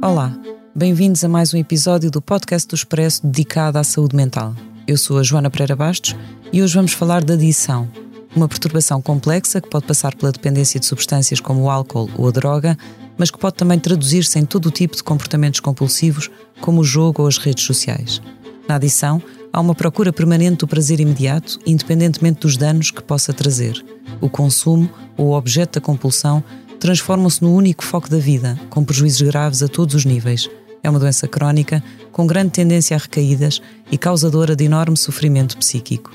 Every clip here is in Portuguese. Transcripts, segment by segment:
Olá, bem-vindos a mais um episódio do podcast do Expresso dedicado à saúde mental. Eu sou a Joana Pereira Bastos e hoje vamos falar da adição, uma perturbação complexa que pode passar pela dependência de substâncias como o álcool ou a droga, mas que pode também traduzir-se em todo o tipo de comportamentos compulsivos, como o jogo ou as redes sociais. Na adição, há uma procura permanente do prazer imediato, independentemente dos danos que possa trazer. O consumo ou o objeto da compulsão transformam-se no único foco da vida, com prejuízos graves a todos os níveis. É uma doença crónica, com grande tendência a recaídas e causadora de enorme sofrimento psíquico.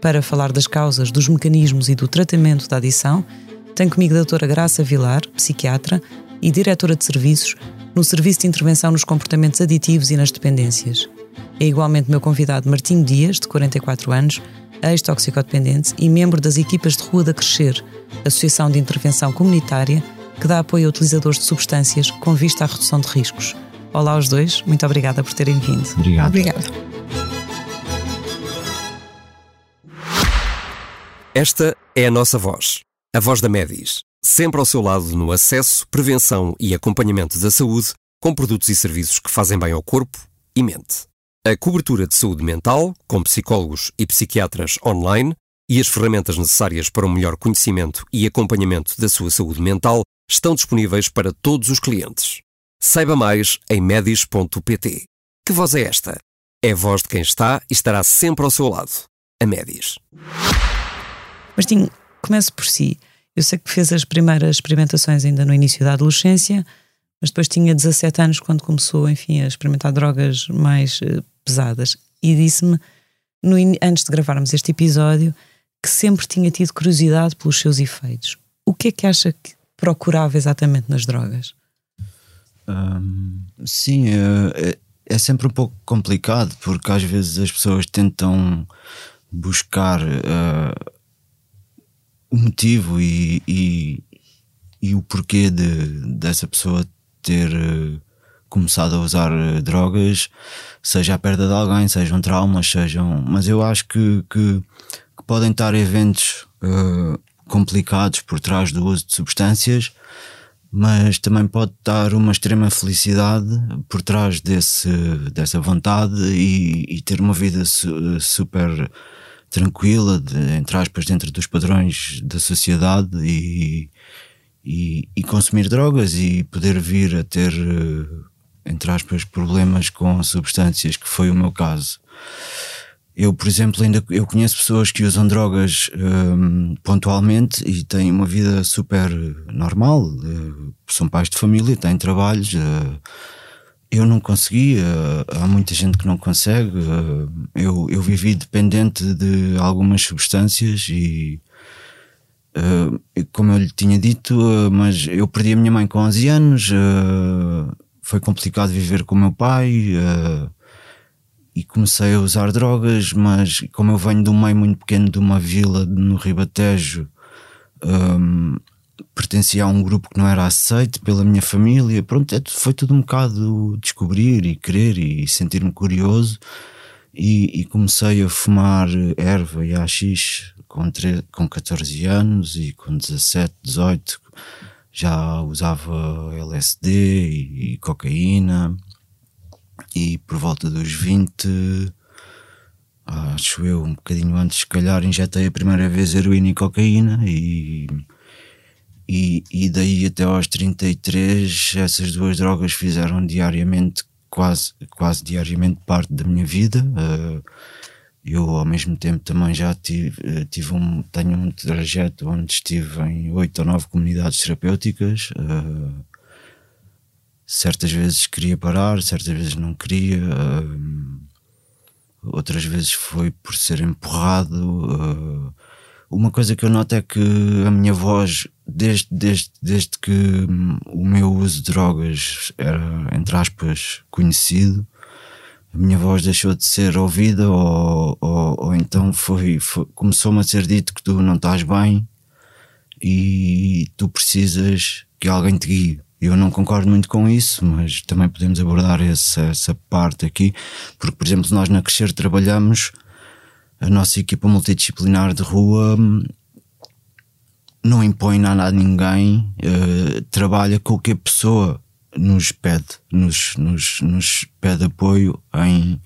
Para falar das causas, dos mecanismos e do tratamento da adição, tenho comigo a doutora Graça Vilar, psiquiatra e diretora de serviços no Serviço de Intervenção nos Comportamentos Aditivos e nas Dependências. É igualmente meu convidado Martinho Dias, de 44 anos, ex-toxicodependente e membro das equipas de Rua da Crescer, Associação de Intervenção Comunitária que dá apoio a utilizadores de substâncias com vista à redução de riscos. Olá aos dois, muito obrigada por terem vindo. Obrigado. Obrigada. Esta é a nossa voz, a voz da Medis, sempre ao seu lado no acesso, prevenção e acompanhamento da saúde, com produtos e serviços que fazem bem ao corpo e mente. A cobertura de saúde mental, com psicólogos e psiquiatras online, e as ferramentas necessárias para um melhor conhecimento e acompanhamento da sua saúde mental estão disponíveis para todos os clientes. Saiba mais em medis.pt. Que voz é esta? É a voz de quem está e estará sempre ao seu lado. A Medis. Martinho, comece por si. Eu sei que fez as primeiras experimentações ainda no início da adolescência, mas depois tinha 17 anos quando começou, enfim, a experimentar drogas mais eh, pesadas. E disse-me, antes de gravarmos este episódio, que sempre tinha tido curiosidade pelos seus efeitos. O que é que acha que procurava exatamente nas drogas? Hum, sim, é, é- é sempre um pouco complicado porque às vezes as pessoas tentam buscar eh, o motivo e, e, e o porquê de, dessa pessoa ter eh, começado a usar eh, drogas, seja a perda de alguém, sejam traumas, sejam. Mas eu acho que, que, que podem estar eventos eh, complicados por trás do uso de substâncias mas também pode estar uma extrema felicidade por trás desse, dessa vontade e, e ter uma vida su- super tranquila, de, entre aspas, dentro dos padrões da sociedade e, e, e consumir drogas e poder vir a ter, eh, entre aspas, problemas com substâncias, que foi o meu caso. Eu, por exemplo, ainda eu conheço pessoas que usam drogas hum, pontualmente e têm uma vida super normal, eh, são pais de família, têm trabalhos. eh, eu não consegui, há muita gente que não consegue. eu, eu vivi dependente de algumas substâncias e, eh, como eu lhe tinha dito, eh, mas eu perdi a minha mãe com 11 anos, eh, foi complicado viver com o meu pai. e comecei a usar drogas, mas como eu venho de um meio muito pequeno de uma vila no Ribatejo, hum, pertencia a um grupo que não era aceito pela minha família. Pronto, é foi tudo um bocado descobrir e querer e sentir-me curioso. E, e comecei a fumar erva e AX com, com 14 anos e com 17, 18 já usava LSD e, e cocaína e por volta dos 20, acho eu, um bocadinho antes, se calhar, injetei a primeira vez heroína e cocaína e, e, e daí até aos 33 essas duas drogas fizeram diariamente, quase, quase diariamente parte da minha vida. Eh, eu ao mesmo tempo também já tive, eh, tive um, tenho um trajeto onde estive em oito ou nove comunidades terapêuticas. eh, certas vezes queria parar, certas vezes não queria, hum, outras vezes foi por ser empurrado. uh, uma coisa que eu noto é que a minha voz, desde, desde, desde que o meu uso de drogas era, entre aspas, conhecido, a minha voz deixou de ser ouvida ou, ou, ou então foi, foi começou-me a ser dito que tu não estás bem e tu precisas que alguém te guie. Eu não concordo muito com isso, mas também podemos abordar essa, essa parte aqui, porque, por exemplo, nós na Crescer trabalhamos, a nossa equipa multidisciplinar de rua hum, não impõe nada a ninguém, uh, trabalha com o que a pessoa nos pede, nos, nos, nos pede apoio em,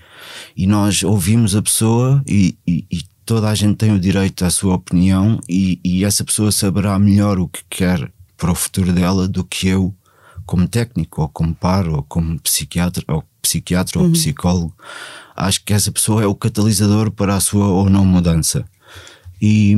e nós ouvimos a pessoa e, e, e toda a gente tem o direito à sua opinião e, e essa pessoa saberá melhor o que quer para o futuro dela do que eu como técnico, ou como par, ou como psiquiatra, ou psiquiatra uhum. ou psicólogo. Acho que essa pessoa é o catalisador para a sua ou não mudança. E,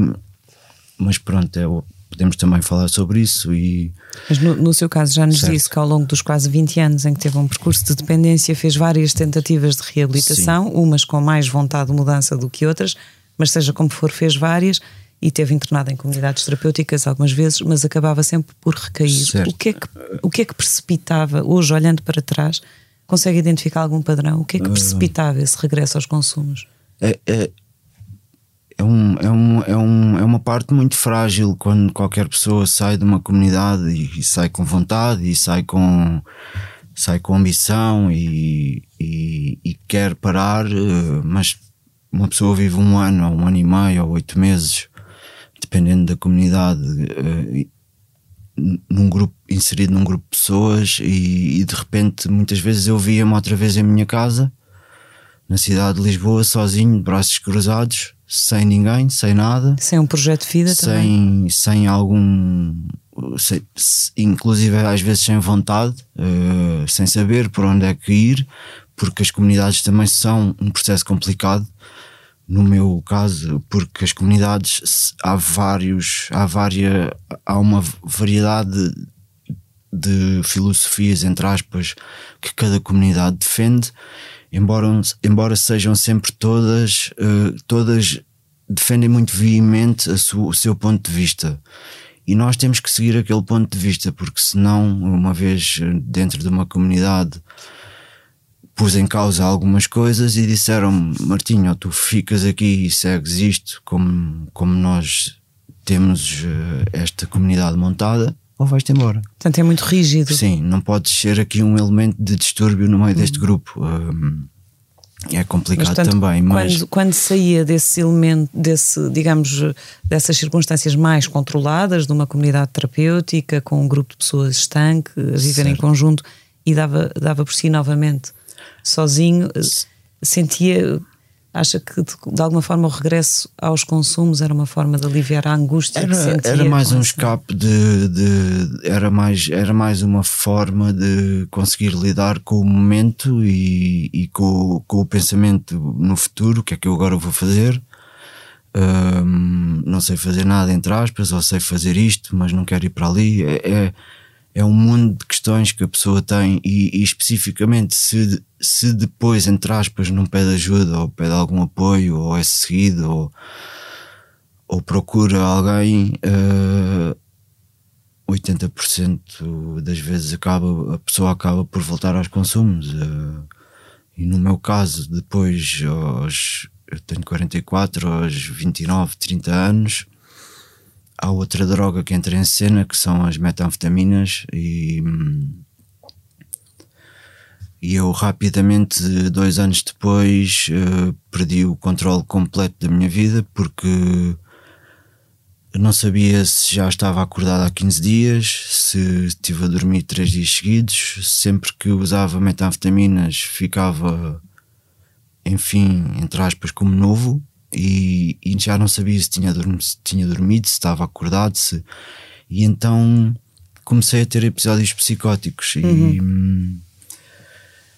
mas pronto, é, podemos também falar sobre isso. E, mas no, no seu caso, já nos certo. disse que ao longo dos quase 20 anos em que teve um percurso de dependência, fez várias tentativas de reabilitação, Sim. umas com mais vontade de mudança do que outras, mas seja como for, fez várias e teve internado em comunidades terapêuticas algumas vezes, mas acabava sempre por recair. O que, é que, o que é que precipitava, hoje olhando para trás, consegue identificar algum padrão? O que é que precipitava esse regresso aos consumos? É, é, é, um, é, um, é, um, é uma parte muito frágil quando qualquer pessoa sai de uma comunidade e, e sai com vontade e sai com, sai com ambição e, e, e quer parar, eh, mas uma pessoa vive um ano, ou um ano e meio, ou oito meses dependendo da comunidade, uh, num grupo, inserido num grupo de pessoas e, e de repente muitas vezes eu via-me outra vez em minha casa, na cidade de Lisboa, sozinho, braços cruzados, sem ninguém, sem nada. Sem um projeto de vida sem, também? Sem algum. Sem, inclusive às vezes sem vontade, uh, sem saber por onde é que ir, porque as comunidades também são um processo complicado no meu caso, porque as comunidades há vários, há várias, há uma variedade de filosofias, entre aspas, que cada comunidade defende, embora, embora sejam sempre todas, uh, todas defendem muito veemente o seu ponto de vista. E nós temos que seguir aquele ponto de vista, porque senão, uma vez dentro de uma comunidade, pus em causa algumas coisas e disseram-me: Martinho, tu ficas aqui e segues isto como, como nós temos uh, esta comunidade montada, ou vais-te embora. Portanto, é muito rígido. Sim, não podes ser aqui um elemento de distúrbio no meio deste uhum. grupo. Um, é complicado mas, portanto, também, mas quando, quando, saía desse elemento, desse, digamos, dessas circunstâncias mais controladas, de uma comunidade terapêutica, com um grupo de pessoas estanque, a viver certo. em conjunto, e dava, dava por si novamente sozinho, sentia. Acha que de alguma forma o regresso aos consumos era uma forma de aliviar a angústia era, que sentia? Era mais um escape de, de, era, mais, era mais uma forma de conseguir lidar com o momento e, e com, com o pensamento no futuro, o que é que eu agora vou fazer. Não sei fazer nada entre aspas, ou sei fazer isto, mas não quero ir para ali. É, é, é um mundo de questões que a pessoa tem e, e, especificamente se, se depois, entre aspas, não pede ajuda ou pede algum apoio ou é seguido ou, ou procura alguém, uh, eh, 80% das vezes acaba, a pessoa acaba por voltar aos consumos. Uh, e no meu caso, depois, aos, eu tenho 44, aos 29, 30 anos, há outra droga que entra em cena que são as metanfetaminas e e eu rapidamente dois anos depois uh, perdi o controle completo da minha vida porque não sabia se já estava acordado há 15 dias, se estive a dormir três dias seguidos, sempre que usava metanfetaminas ficava enfim, entre aspas, como novo e, e já não sabia se tinha, dormido, se tinha dormido, se estava acordado, se... e então comecei a ter episódios psicóticos uhum. e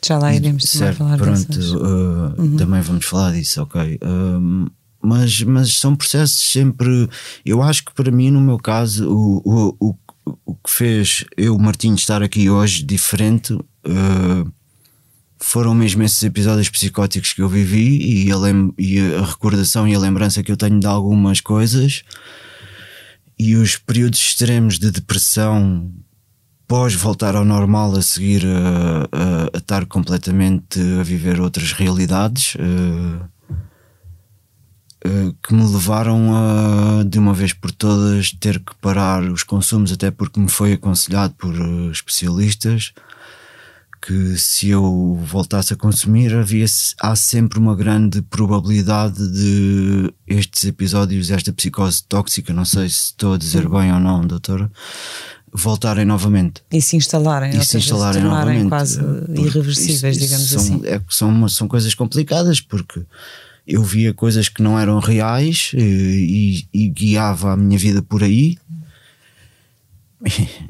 já lá iremos certo, falar pronto, uh, uhum. também vamos falar disso, ok. Uh, mas, mas são processos sempre. Eu acho que para mim, no meu caso, o, o, o, o que fez eu, Martinho, estar aqui hoje diferente uh, foram mesmo esses episódios psicóticos que eu vivi e a, e a recordação e a lembrança que eu tenho de algumas coisas. E os períodos extremos de depressão pós voltar ao normal a seguir a, a, a estar completamente a viver outras realidades uh, uh, que me levaram a de uma vez por todas ter que parar os consumos até porque me foi aconselhado por uh, especialistas que se eu voltasse a consumir havia há sempre uma grande probabilidade de estes episódios, esta psicose tóxica, não sei se estou a dizer bem ou não, doutora, voltarem novamente. E se instalarem, e se instalarem se novamente. quase irreversíveis, isso, digamos são, assim. É, são, são coisas complicadas porque eu via coisas que não eram reais e, e, e guiava a minha vida por aí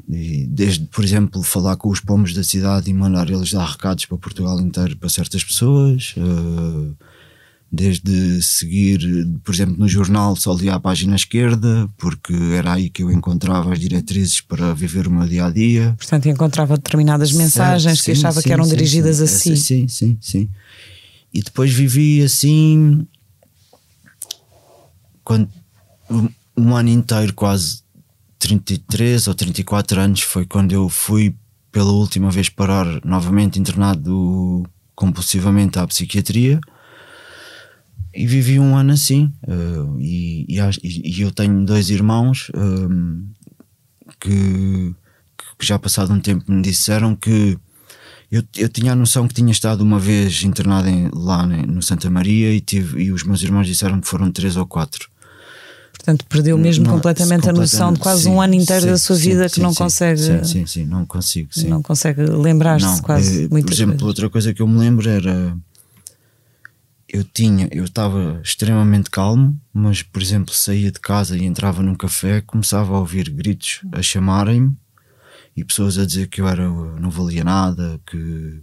desde, por exemplo, falar com os pomos da cidade e mandar eles dar recados para Portugal inteiro para certas pessoas, eh, desde seguir, por exemplo, no jornal só lia a página esquerda, porque era aí que eu encontrava as diretrizes para viver o meu dia a dia. Portanto, encontrava determinadas mensagens certo, que sim, achava sim, que eram sim, dirigidas a si. Sim, sim, sim. E depois vivi assim, quando, um ano inteiro quase 33 ou 34 anos foi quando eu fui pela última vez parar novamente internado compulsivamente à psiquiatria. E vivi um ano assim uh, e, e, e, eu tenho dois irmãos um, que, que, já passado um tempo me disseram que eu, eu tinha a noção que tinha estado uma vez internado em, lá no Santa Maria e, tive, e os meus irmãos disseram que foram três ou quatro Portanto, perdeu mesmo não, completamente, completamente, a noção de quase sim, um ano inteiro sim, da sua vida sim, que não consegue. Sim, sim, sim, não consigo. Não consegue lembrar-se quase. É, por exemplo, coisas. outra coisa que eu me lembro era. Eu tinha, eu estava extremamente calmo, mas, por exemplo, saía de casa e entrava num café, começava a ouvir gritos a chamarem-me e pessoas a dizer que eu era, não valia nada, que,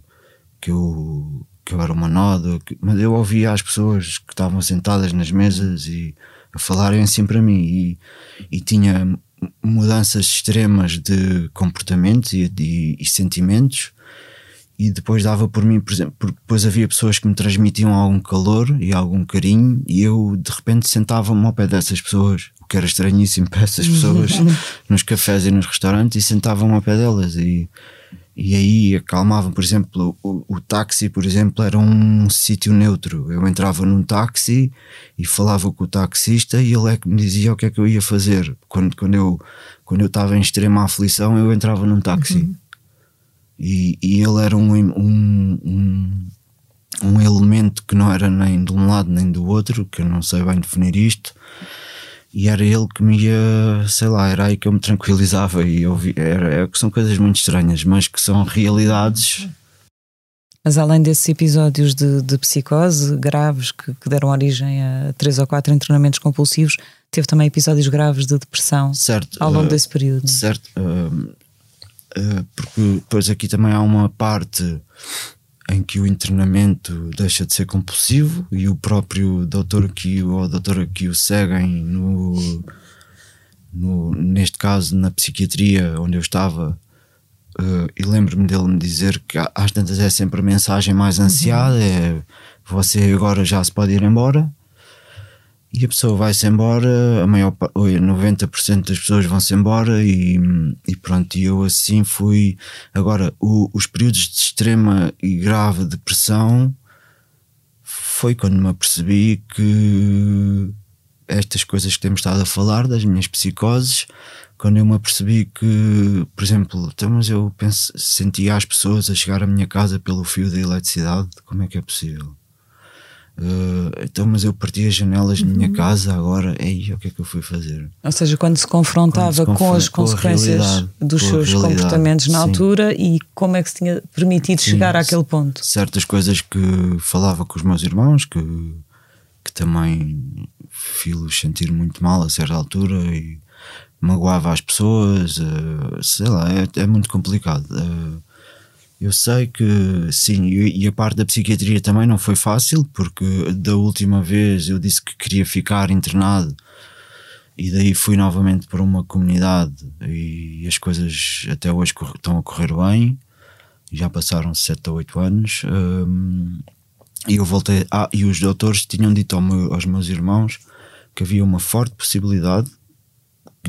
que, eu, que eu era uma noda, que, mas eu ouvia as pessoas que estavam sentadas nas mesas e a falarem assim para mim. E, e tinha mudanças extremas de comportamentos e, e, e, sentimentos. E depois dava por mim, por exemplo, porque depois havia pessoas que me transmitiam algum calor e algum carinho e eu de repente sentava-me ao pé dessas pessoas, o que era estranhíssimo para essas pessoas nos cafés e nos restaurantes e sentava-me ao pé delas. E e aí acalmava, por exemplo, o, o táxi, por exemplo, era um sítio neutro. Eu entrava num táxi e falava com o taxista e ele é que me dizia o que é que eu ia fazer. Quando, quando, eu, quando eu estava em extrema aflição, eu entrava num táxi. Uhum. E, e ele era um, um, um, um elemento que não era nem de um lado nem do outro, que eu não sei bem definir isto e era ele que me ia, sei lá, era aí que eu me tranquilizava e ouvi, era, é, são coisas muito estranhas, mas que são realidades. Mas além desses episódios de, de psicose graves que, que, deram origem a três ou quatro internamentos compulsivos, teve também episódios graves de depressão certo, ao longo uh, desse período. Certo, uh, uh, porque depois aqui também há uma parte em que o internamento deixa de ser compulsivo e o próprio doutor que ou a doutora que o seguem no, no, neste caso na psiquiatria onde eu estava uh, e lembro-me dele me dizer que às tantas é sempre a mensagem mais ansiada é você agora já se pode ir embora e a pessoa vai-se embora, a maior 90% das pessoas vão-se embora e, e pronto, e eu assim fui. Agora, o, os períodos de extrema e grave depressão foi quando me apercebi que estas coisas que temos estado a falar, das minhas psicoses, quando eu me apercebi que, por exemplo, então, mas eu penso, sentia as pessoas a chegar à minha casa pelo fio da eletricidade, como é que é possível? Uh, então, mas eu parti as janelas uhum. da minha casa agora, aí o que é que eu fui fazer? Ou seja, quando se confrontava quando se com as com consequências dos seus comportamentos na sim. altura e como é que se tinha permitido sim, chegar àquele ponto? Certas coisas que falava com os meus irmãos que, que também fiz sentir muito mal a certa altura e magoava as pessoas, uh, sei lá, é, é muito complicado. Uh, eu sei que sim, e a parte da psiquiatria também não foi fácil, porque da última vez eu disse que queria ficar internado e daí fui novamente para uma comunidade e as coisas até hoje estão a correr bem. Já passaram 7 ou 8 anos. Um, e eu voltei. Ah, e os doutores tinham dito ao meu, aos meus irmãos que havia uma forte possibilidade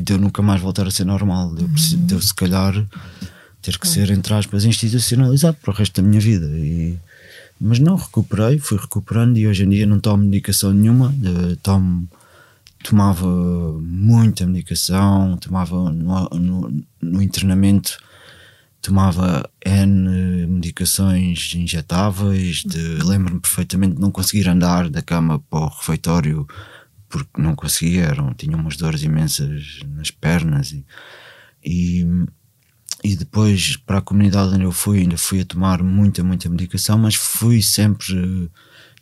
de eu nunca mais voltar a ser normal. De eu, de eu se calhar ter que ser, entre aspas, institucionalizado para o resto da minha vida. E, mas não, recuperei, fui recuperando e hoje em dia não tomo medicação nenhuma. Tomo, tomava muita medicação, tomava no, no, no internamento tomava N medicações injetáveis, lembro-me perfeitamente de não conseguir andar da cama para o refeitório porque não conseguia, eram, tinha umas dores imensas nas pernas e, e, e, depois para a comunidade onde eu fui ainda fui a tomar muita, muita medicação, mas fui sempre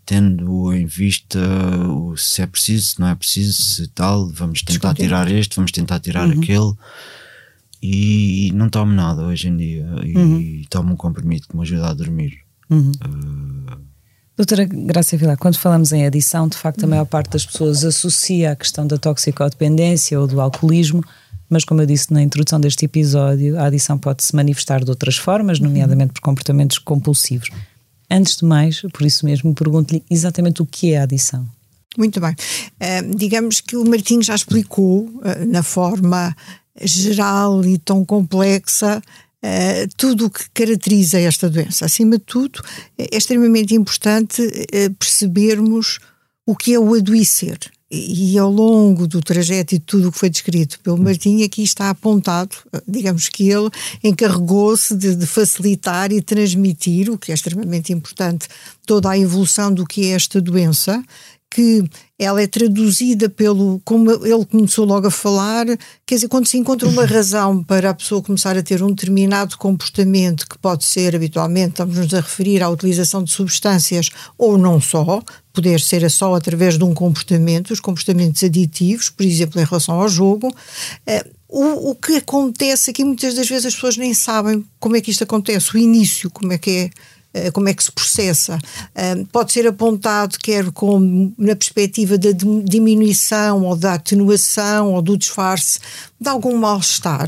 tendo em vista o, se é preciso, se não é preciso, se tal, vamos tentar tirar este, vamos tentar tirar uhum. aquele e não tomo nada hoje em dia e uhum. tomo um comprimido que me ajuda a dormir. Uhum. Uh, Doutora Graça Vilar, quando falamos em adição, de facto a maior parte das pessoas associa a questão da toxicodependência ou do alcoolismo, mas como eu disse na introdução deste episódio, a adição pode se manifestar de outras formas, nomeadamente por comportamentos compulsivos. Antes de mais, por isso mesmo, pergunto-lhe exatamente o que é a adição. Muito bem. Uh, digamos que o Martim já explicou, uh, na forma geral e tão complexa, Uh, tudo o que caracteriza esta doença. Acima de tudo, é extremamente importante uh, percebermos o que é o adoecer. E, ao longo do trajeto e de tudo o que foi descrito pelo Martim, aqui está apontado, digamos que ele encarregou-se de, de, facilitar e transmitir, o que é extremamente importante, toda a evolução do que é esta doença, que ela é traduzida pelo, como ele começou logo a falar, quer dizer, quando se encontra uma razão para a pessoa começar a ter um determinado comportamento, que pode ser habitualmente, estamos-nos a referir à utilização de substâncias ou não só, poder ser só através de um comportamento, os comportamentos aditivos, por exemplo, em relação ao jogo. Eh, o, o que acontece aqui, muitas das vezes as pessoas nem sabem como é que isto acontece, o início, como é que é eh, como é que se processa. Eh, pode ser apontado quer como na perspectiva da diminuição ou da atenuação ou do disfarce de algum mal-estar,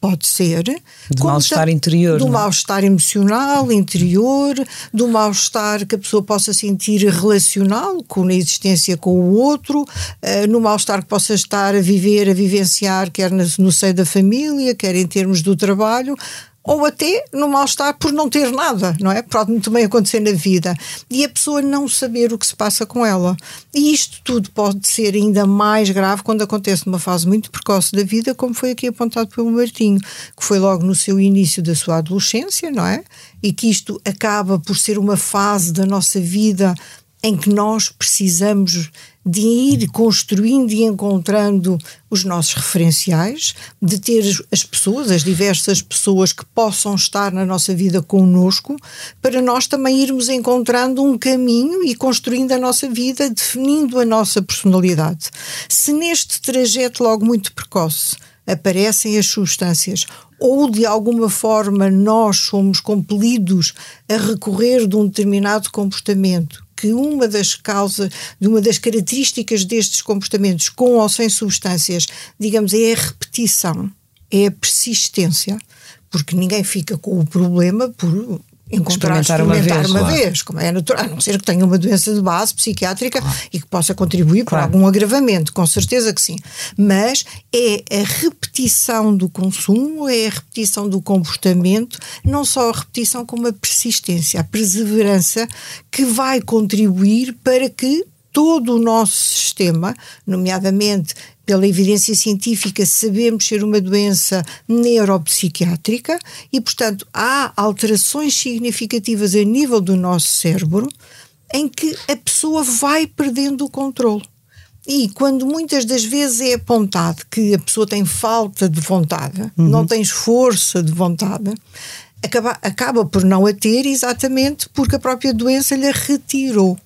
pode ser. Do mal-estar interior. Do é? mal-estar emocional, interior, do mal-estar que a pessoa possa sentir relacional, com a existência com o outro, uh, no mal-estar que possa estar a viver, a vivenciar, quer no, no seio da família, quer em termos do trabalho ou até no mal-estar por não ter nada, não é? Pode bem acontecer na vida. E a pessoa não saber o que se passa com ela. E isto tudo pode ser ainda mais grave quando acontece numa fase muito precoce da vida, como foi aqui apontado pelo Martinho, que foi logo no seu início da sua adolescência, não é? E que isto acaba por ser uma fase da nossa vida em que nós precisamos de ir construindo e encontrando os nossos referenciais, de ter as pessoas, as diversas pessoas que possam estar na nossa vida conosco, para nós também irmos encontrando um caminho e construindo a nossa vida, definindo a nossa personalidade. Se neste trajeto logo muito precoce aparecem as substâncias ou de alguma forma nós somos compelidos a recorrer de um determinado comportamento que uma das causas, uma das características destes comportamentos, com ou sem substâncias, digamos, é a repetição, é a persistência, porque ninguém fica com o problema por encontrar experimentar, experimentar uma, vez, uma vez, como é natural, a não ser que tenha uma doença de base psiquiátrica claro. e que possa contribuir para algum agravamento, com certeza que sim. Mas é a repetição do consumo, é a repetição do comportamento, não só a repetição, como a persistência, a perseverança que vai contribuir para que todo o nosso sistema, nomeadamente pela evidência científica, sabemos ser uma doença neuropsiquiátrica e, portanto, há alterações significativas a nível do nosso cérebro em que a pessoa vai perdendo o controle. E quando muitas das vezes é apontado que a pessoa tem falta de vontade, uhum. não tem força de vontade, acaba, acaba por não a ter exatamente porque a própria doença lhe retirou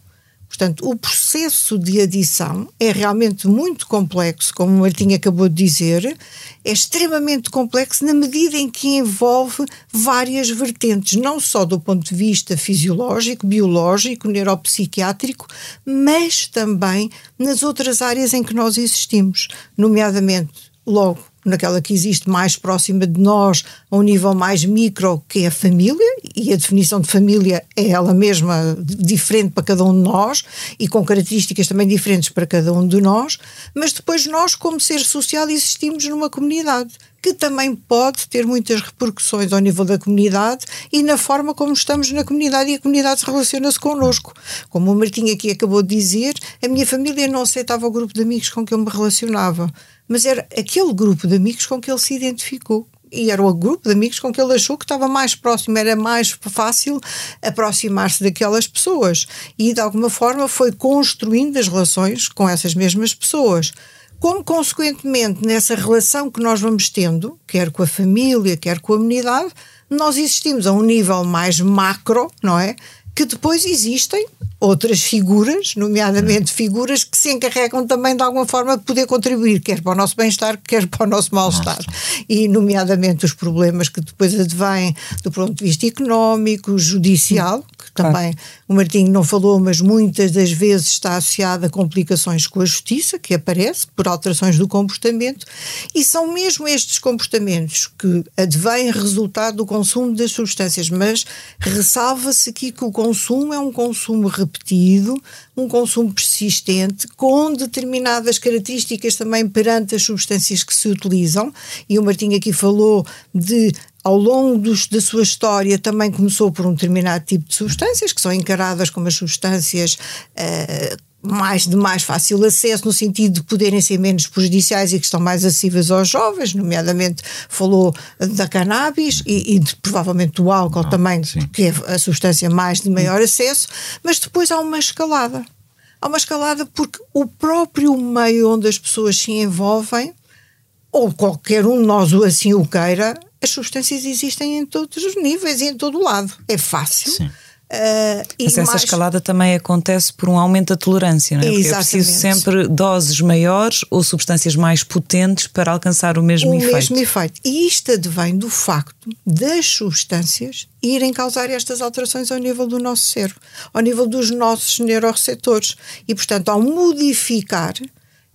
Portanto, o processo de adição é realmente muito complexo, como o Martim acabou de dizer, é extremamente complexo na medida em que envolve várias vertentes, não só do ponto de vista fisiológico, biológico, neuropsiquiátrico, mas também nas outras áreas em que nós existimos, nomeadamente logo naquela que existe mais próxima de nós, a um nível mais micro, que é a família, e a definição de família é ela mesma diferente para cada um de nós e com características também diferentes para cada um de nós, mas depois nós, como ser social, existimos numa comunidade que também pode ter muitas repercussões ao nível da comunidade e na forma como estamos na comunidade e a comunidade se relaciona-se connosco. Como o Martinho aqui acabou de dizer, a minha família não aceitava o grupo de amigos com que eu me relacionava, mas era aquele grupo de amigos com que ele se identificou e era o grupo de amigos com que ele achou que estava mais próximo, era mais fácil aproximar-se daquelas pessoas. E de alguma forma foi construindo as relações com essas mesmas pessoas. Como, consequentemente, nessa relação que nós vamos tendo, quer com a família, quer com a comunidade, nós existimos a um nível mais macro, não é? Que depois existem outras figuras, nomeadamente figuras que se encarregam também de alguma forma de poder contribuir, quer para o nosso bem-estar, quer para o nosso mal-estar. E, nomeadamente, os problemas que depois advêm do ponto de vista económico, judicial, que também o Martinho não falou, mas muitas das vezes está associado a complicações com a justiça, que aparece por alterações do comportamento, e são mesmo estes comportamentos que advêm resultado do consumo das substâncias, mas ressalva-se aqui que o consumo é um consumo repetido, um consumo persistente, com determinadas características também perante as substâncias que se utilizam, e o Martinho aqui falou de ao longo dos, da sua história também começou por um determinado tipo de substâncias, que são encaradas como as substâncias uh, mais de mais fácil acesso, no sentido de poderem ser menos prejudiciais e que estão mais acessíveis aos jovens, nomeadamente falou da cannabis e, e de, provavelmente do álcool ah, também, sim. que é a substância mais de maior acesso, mas depois há uma escalada. Há uma escalada porque o próprio meio onde as pessoas se envolvem, ou qualquer um de nós assim o queira, as substâncias existem em todos os níveis e em todo o lado. É fácil. Sim. Uh, Mas essa mais... escalada também acontece por um aumento da tolerância, não é? Porque é preciso sempre doses maiores ou substâncias mais potentes para alcançar o mesmo o efeito. O mesmo efeito. E isto advém do facto das substâncias irem causar estas alterações ao nível do nosso cérebro, ao nível dos nossos neuroreceptores. E, portanto, ao modificar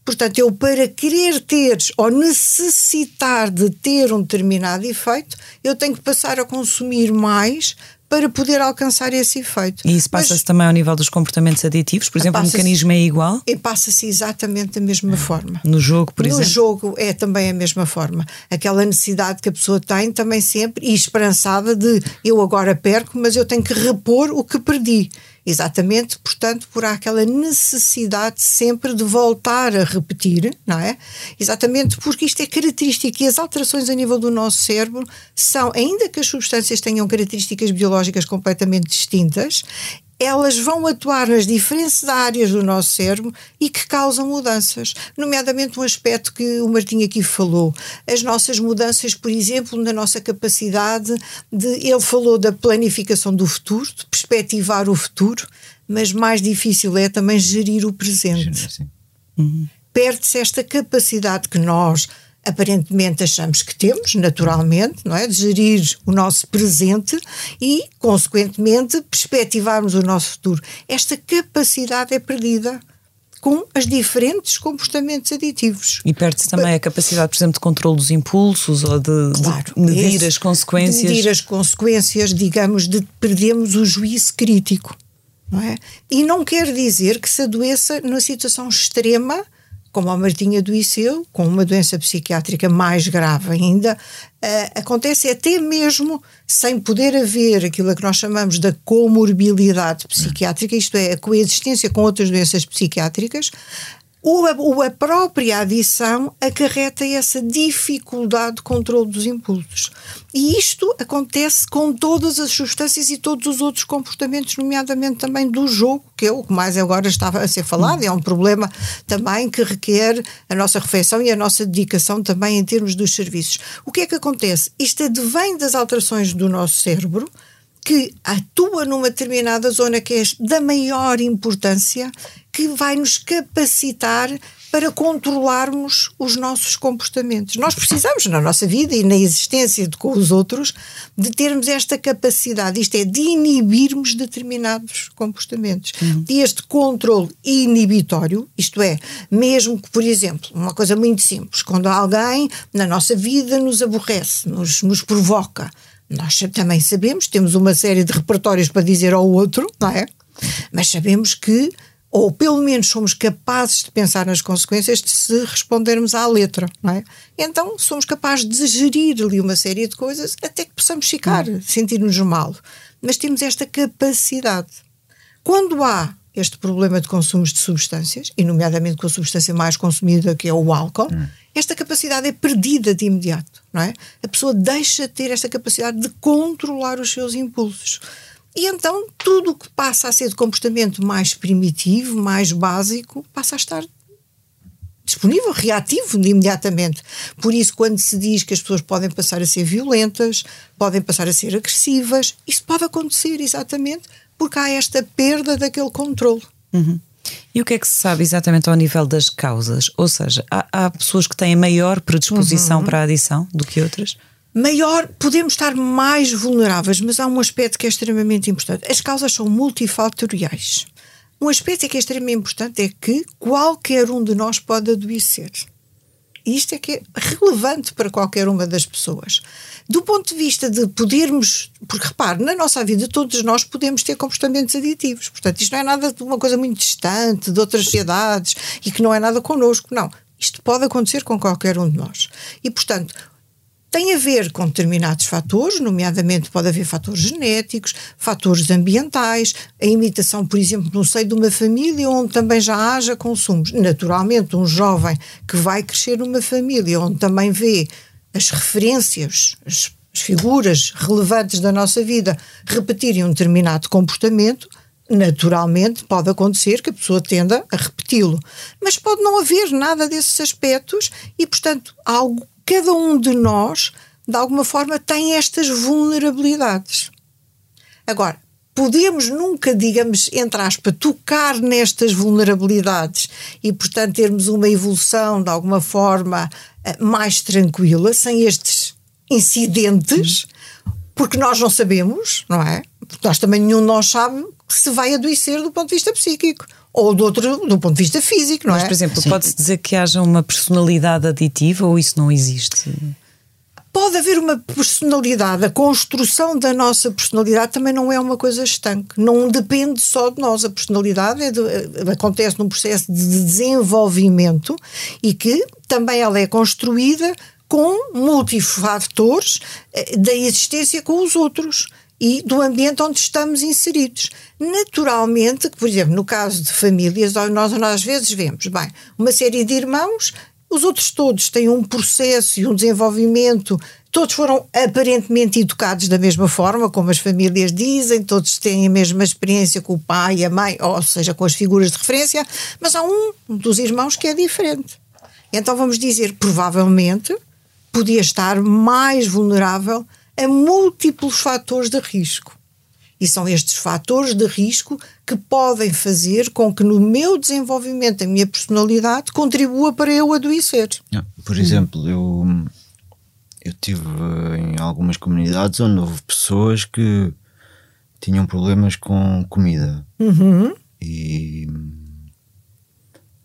Portanto, eu para querer ter ou necessitar de ter um determinado efeito, eu tenho que passar a consumir mais para poder alcançar esse efeito. E isso passa-se também ao nível dos comportamentos aditivos? Por exemplo, o mecanismo é igual? E passa-se exatamente da mesma é. forma. No jogo, por no exemplo? No jogo é também a mesma forma. Aquela necessidade que a pessoa tem também sempre e esperançada de eu agora perco, mas eu tenho que repor o que perdi. Exatamente, portanto, por aquela necessidade sempre de voltar a repetir, não é? Exatamente porque isto é característico e as alterações a nível do nosso cérebro são, ainda que as substâncias tenham características biológicas completamente distintas, elas vão atuar nas diferentes áreas do nosso cérebro e que causam mudanças, nomeadamente um aspecto que o Martinho aqui falou, as nossas mudanças, por exemplo, na nossa capacidade de, ele falou da planificação do futuro, de perspectivar o futuro, mas mais difícil é também gerir o presente. Perde-se esta capacidade que nós aparentemente achamos que temos, naturalmente, não é? De gerir o nosso presente e, consequentemente, perspectivarmos o nosso futuro. Esta capacidade é perdida com os diferentes comportamentos aditivos. E perde-se também a capacidade, por exemplo, de controle dos impulsos ou de, claro, de medir esse, as consequências. Medir as consequências, digamos, de perdemos o juízo crítico. Não é? E não quer dizer que se adoeça numa situação extrema como a Martinha adoeceu, com uma doença psiquiátrica mais grave ainda, uh, acontece até mesmo sem poder haver aquilo que nós chamamos da comorbilidade psiquiátrica, isto é, a coexistência com outras doenças psiquiátricas, ou a, própria adição acarreta essa dificuldade de controle dos impulsos. E isto acontece com todas as substâncias e todos os outros comportamentos, nomeadamente também do jogo, que é o que mais agora estava a ser falado, é um problema também que requer a nossa reflexão e a nossa dedicação também em termos dos serviços. O que é que acontece? Isto advém das alterações do nosso cérebro, que atua numa determinada zona que é da maior importância, que vai nos capacitar para controlarmos os nossos comportamentos. Nós precisamos, na nossa vida e na existência de, com os outros, de termos esta capacidade, isto é, de inibirmos determinados comportamentos. Uhum. E este controle inibitório, isto é, mesmo que, por exemplo, uma coisa muito simples, quando alguém na nossa vida nos aborrece, nos, nos provoca, Nós também sabemos, temos uma série de repertórios para dizer ao outro, não é? Mas sabemos que, ou pelo menos somos capazes de pensar nas consequências de se respondermos à letra, não é? Então somos capazes de gerir ali uma série de coisas até que possamos ficar, sentir-nos mal. Mas temos esta capacidade. Quando há este problema de consumos de substâncias, e nomeadamente com a substância mais consumida, que é o álcool, hum. esta capacidade é perdida de imediato, não é? A pessoa deixa de ter esta capacidade de controlar os seus impulsos. E então tudo o que passa a ser de comportamento mais primitivo, mais básico, passa a estar disponível, reativo de imediatamente. Por isso, quando se diz que as pessoas podem passar a ser violentas, podem passar a ser agressivas, isso pode acontecer exatamente porque há esta perda daquele controle. Uhum. E o que é que se sabe exatamente ao nível das causas? Ou seja, há, há pessoas que têm maior predisposição uhum. para a adição do que outras? maior, podemos estar mais vulneráveis, mas há um aspecto que é extremamente importante. As causas são multifatoriais. Um aspecto que é extremamente importante é que qualquer um de nós pode adoecer. E isto é que é relevante para qualquer uma das pessoas. Do ponto de vista de podermos, porque repare, na nossa vida todos nós podemos ter comportamentos aditivos. Portanto, isto não é nada de uma coisa muito distante de outras sociedades e que não é nada connosco. Não. Isto pode acontecer com qualquer um de nós. E, portanto, tem a ver com determinados fatores, nomeadamente pode haver fatores genéticos, fatores ambientais, a imitação, por exemplo, no seio de uma família onde também já haja consumos. Naturalmente, um jovem que vai crescer numa família onde também vê as referências, as, as figuras relevantes da nossa vida repetirem um determinado comportamento, naturalmente pode acontecer que a pessoa tenda a repeti-lo. Mas pode não haver nada desses aspectos e, portanto, algo cada um de nós, de alguma forma, tem estas vulnerabilidades. Agora, podemos nunca, digamos, entre aspas, tocar nestas vulnerabilidades e, portanto, termos uma evolução de alguma forma mais tranquila, sem estes incidentes, porque nós não sabemos, não é? Porque nós também nenhum de nós sabe que se vai adoecer do ponto de vista psíquico ou do outro do ponto de vista físico, não Mas, é? por exemplo, pode-se dizer que haja uma personalidade aditiva ou isso não existe? Pode haver uma personalidade, a construção da nossa personalidade também não é uma coisa estanque, não depende só de nós. A personalidade é de, eh, acontece num processo de desenvolvimento e que também ela é construída com multifatores eh, da existência com os outros e do ambiente onde estamos inseridos. Naturalmente, por exemplo, no caso de famílias, nós, nós às vezes vemos, bem, uma série de irmãos, os outros todos têm um processo e um desenvolvimento, todos foram aparentemente educados da mesma forma, como as famílias dizem, todos têm a mesma experiência com o pai e a mãe, ou seja, com as figuras de referência, mas há um dos irmãos que é diferente. Então vamos dizer, provavelmente, podia estar mais vulnerável a múltiplos fatores de risco. E são estes fatores de risco que podem fazer com que no meu desenvolvimento, a minha personalidade, contribua para eu adoecer. Por exemplo, eu, eu tive em algumas comunidades onde houve pessoas que tinham problemas com comida. Uhum. E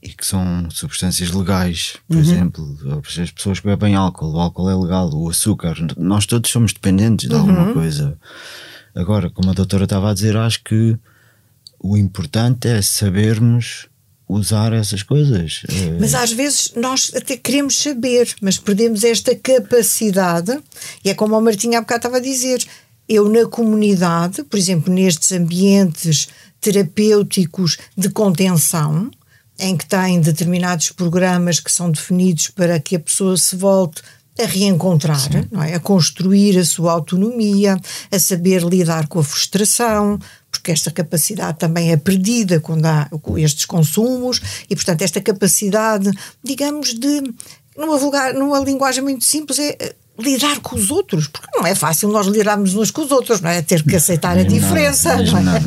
e que são substâncias legais, por uhum. exemplo, as pessoas que bebem álcool, o álcool é legal, o açúcar, nós todos somos dependentes de alguma uhum. coisa. Agora, como a doutora estava a dizer, acho que o importante é sabermos usar essas coisas. É mas às vezes nós até queremos saber, mas perdemos esta capacidade, e é como a Martinha há bocado estava a dizer, eu na comunidade, por exemplo, nestes ambientes terapêuticos de contenção, em que tem determinados programas que são definidos para que a pessoa se volte a reencontrar, não é? a construir a sua autonomia, a saber lidar com a frustração, porque esta capacidade também é perdida quando há estes consumos e, portanto, esta capacidade, digamos, de, numa, vulgar, numa linguagem muito simples, é lidar com os outros, porque não é fácil nós lidarmos uns com os outros, não é? Ter que aceitar a diferença, não, não é?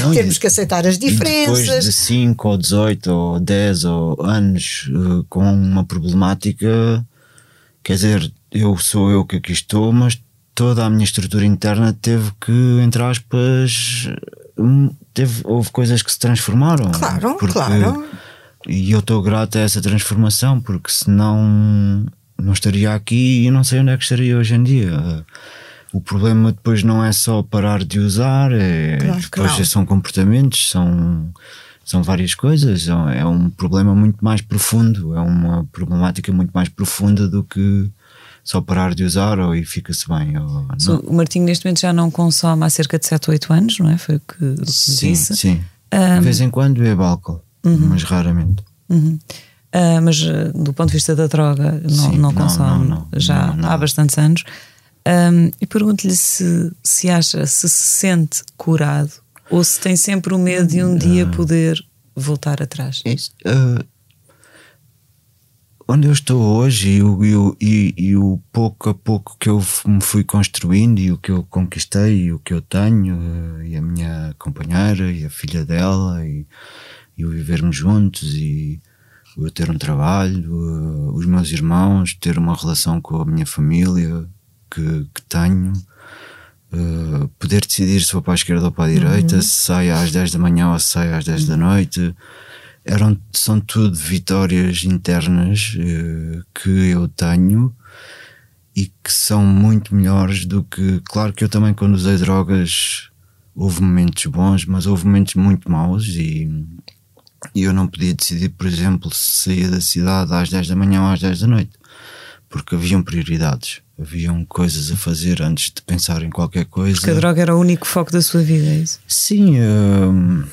Não. Temos que aceitar as diferenças. depois de 5 ou 18 ou 10 ou anos uh, com uma problemática, quer dizer, eu sou eu que aqui estou, mas toda a minha estrutura interna teve que, entre aspas, hum, teve, houve coisas que se transformaram. Claro, porque, claro. E eu estou grato a essa transformação, porque senão não estaria aqui e não sei onde é que estaria hoje em dia. o problema depois não é só parar de usar, é, Claro depois são comportamentos, são, são várias coisas. É um problema muito mais profundo, é uma problemática muito mais profunda do que só parar de usar ou e fica-se bem. Ou, não. O Martinho neste momento já não consome há cerca de 7 ou 8 anos, não é? Foi o que, o que Sim, disse. sim. De vez em quando bebo álcool, mas raramente. Uhum. Ah, mas ah, do ponto de vista da droga, não, Sim, não consome não, não. já há bastantes anos. Ahm, e pergunto-lhe se, se acha, se se sente curado ou se tem sempre o medo de um dia poder voltar atrás. Eh, onde eu estou hoje e o, e, o, e, e o pouco a pouco que eu me fui construindo e o que eu conquistei e o que eu tenho eh, e a minha companheira e a filha dela e, o vivermos juntos e eu ter um trabalho, eh, os meus irmãos, ter uma relação com a minha família que, que tenho. Eh, poder decidir se vou para a esquerda ou para a direita, se saio às 10 da manhã ou se saio às 10 da noite, eram, são tudo vitórias internas eh, que eu tenho e que são muito melhores do que. Claro que eu também, quando usei drogas, houve momentos bons, mas houve momentos muito maus e, e eu não podia decidir, por exemplo, se saía da cidade às 10 da manhã ou às 10 da noite, porque haviam prioridades, haviam coisas a fazer antes de pensar em qualquer coisa. Porque a droga era o único foco da sua vida, é isso? Sim, hum,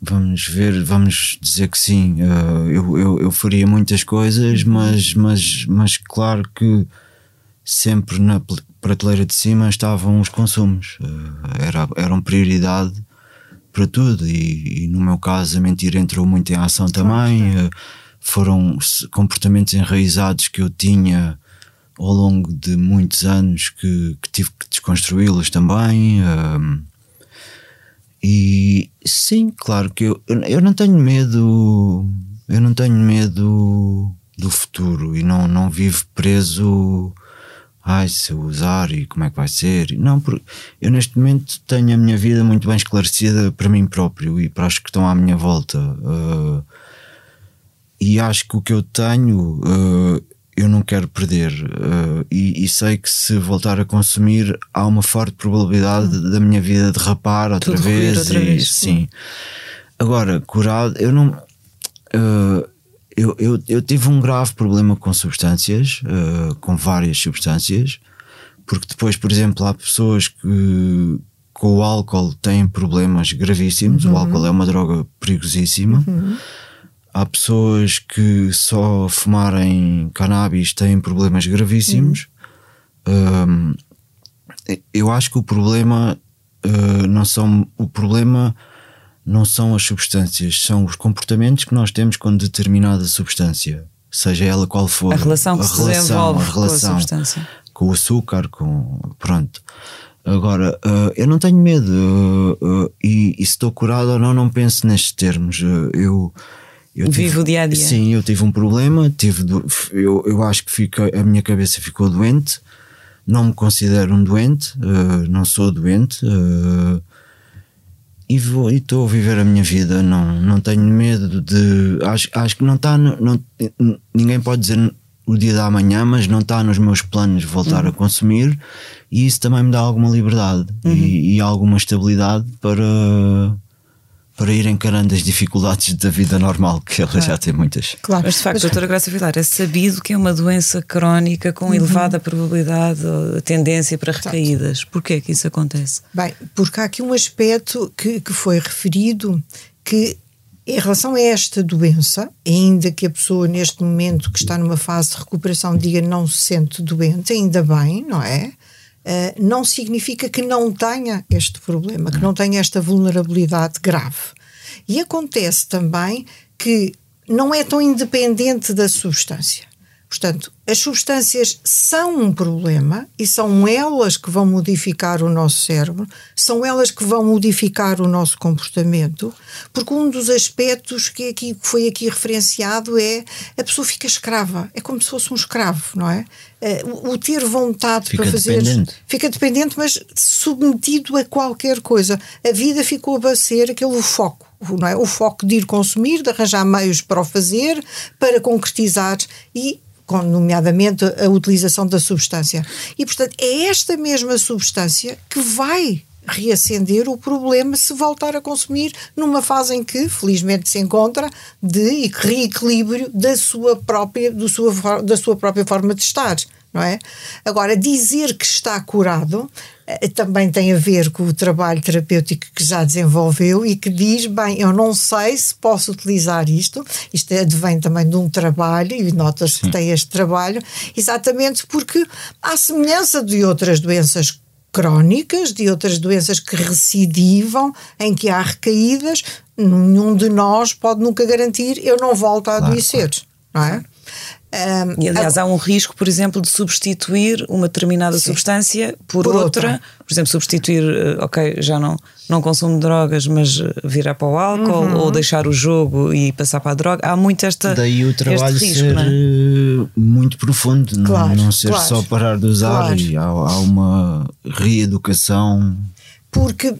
vamos ver, vamos dizer que sim. uh, eu, eu, eu faria muitas coisas, mas, mas, mas claro que sempre na prateleira de cima estavam os consumos. Uh, era, eram prioridade para tudo. E, e no meu caso, a mentira entrou muito em ação também. Uh, foram comportamentos enraizados que eu tinha ao longo de muitos anos que, que tive que desconstruí-los também. hum, e sim, claro que eu, eu- eu não tenho medo, eu não tenho medo do futuro e não, não vivo preso. Ai, se eu usar e como é que vai ser? Não, porque eu neste momento tenho a minha vida muito bem esclarecida para mim próprio e para os que estão à minha volta. Uh, e acho que o que eu tenho uh, eu não quero perder uh, e, e sei que se voltar a consumir há uma forte probabilidade da minha vida derrapar outra Tudo vez, outra e- vez, sim. agora curado eu não uh, eu, eu, eu tive um grave problema com substâncias uh, com várias substâncias porque depois por exemplo há pessoas que com o álcool têm problemas gravíssimos o álcool é uma droga perigosíssima há pessoas que só fumarem cannabis têm problemas gravíssimos. Hum, eu acho que o problema uh, não são o problema não são as substâncias, são os comportamentos que nós temos com determinada substância, seja ela qual for. A relação que a se relação, desenvolve a com a relação substância. com o açúcar, com. Pronto. Agora, uh, eu não tenho medo uh, uh, e, e se estou curado ou não, não penso nestes termos. Uh, eu, eu Vive tive- o dia a dia. Sim, eu tive um problema, tive eu, eu acho que fica, a minha cabeça ficou doente. Não me considero um doente, uh, não sou doente. uh, e vou e estou a viver a minha vida, não, não tenho medo de. Acho, acho que não está. Não, ninguém pode dizer o dia da manhã, mas não está nos meus planos voltar a consumir e isso também me dá alguma liberdade e, e alguma estabilidade para, para ir encarando as dificuldades da vida normal, que ela já tem muitas. Claro. Mas de facto, doutora Graça Vilar, é sabido que é uma doença crónica com elevada probabilidade ou tendência para recaídas. Porquê que isso acontece? Bem, porque há aqui um aspecto que, que foi referido que em relação a esta doença, ainda que a pessoa neste momento que está numa fase de recuperação diga não se sente doente, ainda bem, não é? Eh, não significa que não tenha este problema, que não tenha esta vulnerabilidade grave. E acontece também que não é tão independente da substância. Portanto, as substâncias são um problema e são elas que vão modificar o nosso cérebro, são elas que vão modificar o nosso comportamento, porque um dos aspectos que, aqui, foi aqui referenciado é a pessoa fica escrava, é como se fosse um escravo, não é? O, o ter vontade Fica para fazer. dependente. Fica dependente, mas submetido a qualquer coisa. A vida ficou a ser aquele foco. Não é? O foco de ir consumir, de arranjar meios para o fazer, para concretizar e nomeadamente a utilização da substância. E, portanto, é esta mesma substância que vai reacender o problema se voltar a consumir numa fase em que, felizmente, se encontra de reequilíbrio da sua própria, do sua, da sua própria forma de estar. Não é? Agora, dizer que está curado eh, também tem a ver com o trabalho terapêutico que já desenvolveu e que diz: bem, eu não sei se posso utilizar isto. Isto advém também de um trabalho, e nota-se que tem este trabalho, exatamente porque, à semelhança de outras doenças crónicas, de outras doenças que recidivam, em que há recaídas, nenhum de nós pode nunca garantir eu não volto a claro, adoecer, claro. não é? Um, e aliás, a... há um risco, por exemplo, de substituir uma determinada Sim. substância por, por outra. outra. Por exemplo, substituir, eh, ok, já não, não consumo drogas, mas eh, virar para o álcool uhum. ou deixar o jogo e passar para a droga. Há muito esta. Daí o trabalho risco, ser é? Eh, muito profundo, claro, não, não ser claro, só parar de usar claro. e há, há uma reeducação. Porque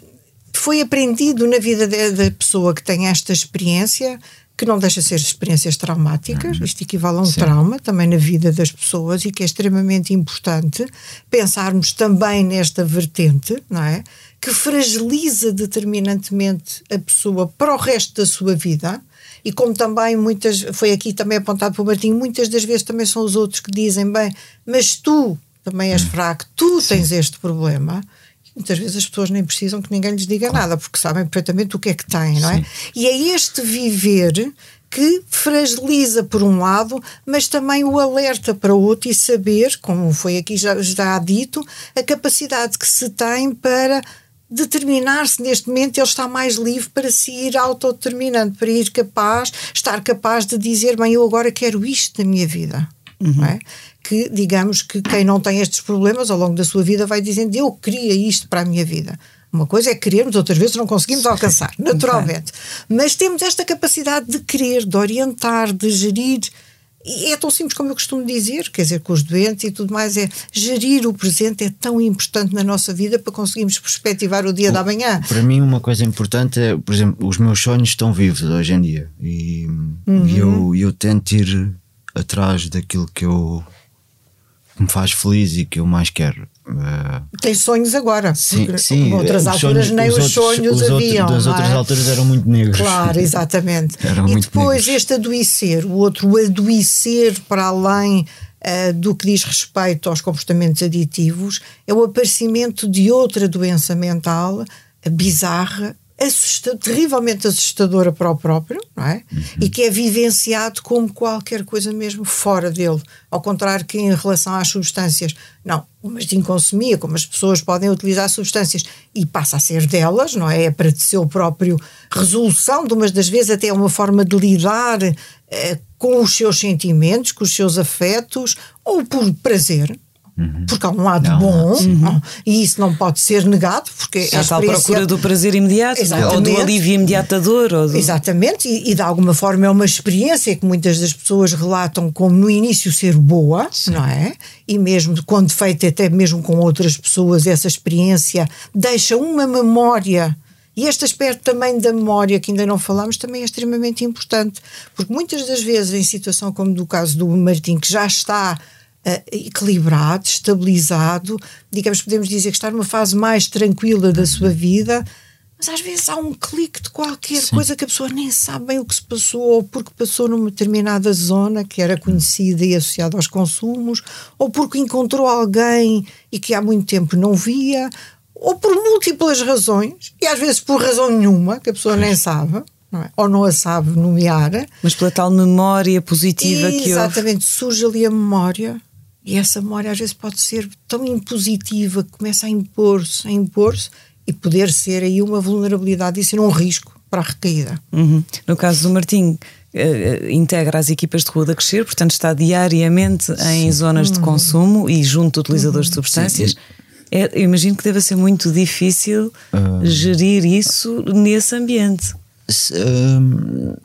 foi aprendido na vida da pessoa que tem esta experiência que não deixa de ser experiências traumáticas, uhum. isto equivale a um Sim. trauma também na vida das pessoas e que é extremamente importante pensarmos também nesta vertente, não é? Que fragiliza determinantemente a pessoa para o resto da sua vida. E como também muitas, foi aqui também apontado por Martim, muitas das vezes também são os outros que dizem, bem, mas tu também és hum. fraco, tu Sim. tens este problema Muitas vezes as pessoas nem precisam que ninguém lhes diga nada, porque sabem perfeitamente o que é que têm, não é? Sim. E é este viver que fragiliza por um lado, mas também o alerta para outro e saber, como foi aqui já, já dito, a capacidade que se tem para determinar-se neste momento ele está mais livre para se ir autodeterminando, para ir capaz, estar capaz de dizer, bem, eu agora quero isto na minha vida. Uhum. É? que, digamos, que quem não tem estes problemas ao longo da sua vida vai dizendo eu queria isto para a minha vida. Uma coisa é querermos, outras vezes não conseguimos alcançar, naturalmente. Mas temos esta capacidade de querer, de orientar, de gerir. E é tão simples como eu costumo dizer, quer dizer, com os doentes e tudo mais, é gerir o presente é tão importante na nossa vida para conseguirmos perspectivar o dia o, da manhã. Para mim, uma coisa importante é, por exemplo, os meus sonhos estão vivos hoje em dia e, uhum. eu, eu tento ir atrás daquilo que eu que me faz feliz e que eu mais quero. Uh, Tem sonhos agora. Sim, sim. Outras alturas sonhos, nem os, outros, sonhos os haviam. das outras é? alturas eram muito negros. Claro, exatamente. e depois negros. este adoecer, o outro adoecer para além uh, do que diz respeito aos comportamentos aditivos, é o aparecimento de outra doença mental bizarra assusta, terrivelmente assustadora para o próprio, não é? Uhum. E que é vivenciado como qualquer coisa mesmo fora dele. Ao contrário que em relação às substâncias, não, o Martim consumia, como as pessoas podem utilizar substâncias e passa a ser delas, não é? É para seu próprio resolução, de umas das vezes até é uma forma de lidar eh, com os seus sentimentos, com os seus afetos, ou por prazer, Uhum. Porque há um lado não, bom uhum. e isso não pode ser negado. Porque é a tal procura do prazer imediato Exatamente. ou do alívio imediato da dor. Ou do... Exatamente, e, e, de alguma forma é uma experiência que muitas das pessoas relatam como no início ser boa, Sim. não é? E mesmo quando feita até mesmo com outras pessoas, essa experiência deixa uma memória. E este aspecto também da memória, que ainda não falámos, também é extremamente importante, porque muitas das vezes, em situação como do caso do Martim, que já está uh, equilibrado, estabilizado, digamos, podemos dizer que está numa fase mais tranquila da sua vida, mas às vezes há um clique de qualquer Sim. coisa que a pessoa nem sabe bem o que se passou, ou porque passou numa determinada zona que era conhecida e associada aos consumos, ou porque encontrou alguém e que há muito tempo não via, ou por múltiplas razões, e às vezes por razão nenhuma, que a pessoa nem sabe. Não é? ou não a sabe nomear. Mas pela tal memória positiva e, que Exatamente, surge ali a memória e essa memória às vezes pode ser tão impositiva que começa a impor-se, a impor-se e poder ser aí uma vulnerabilidade e ser um risco para a recaída. Uhum. No caso do Martim, uh, integra as equipas de rua da Crescer, portanto está diariamente em Sim. zonas de uhum. consumo e junto a utilizadores uhum. de substâncias. É, eu imagino que deve ser muito difícil uh... gerir isso nesse ambiente. Eh,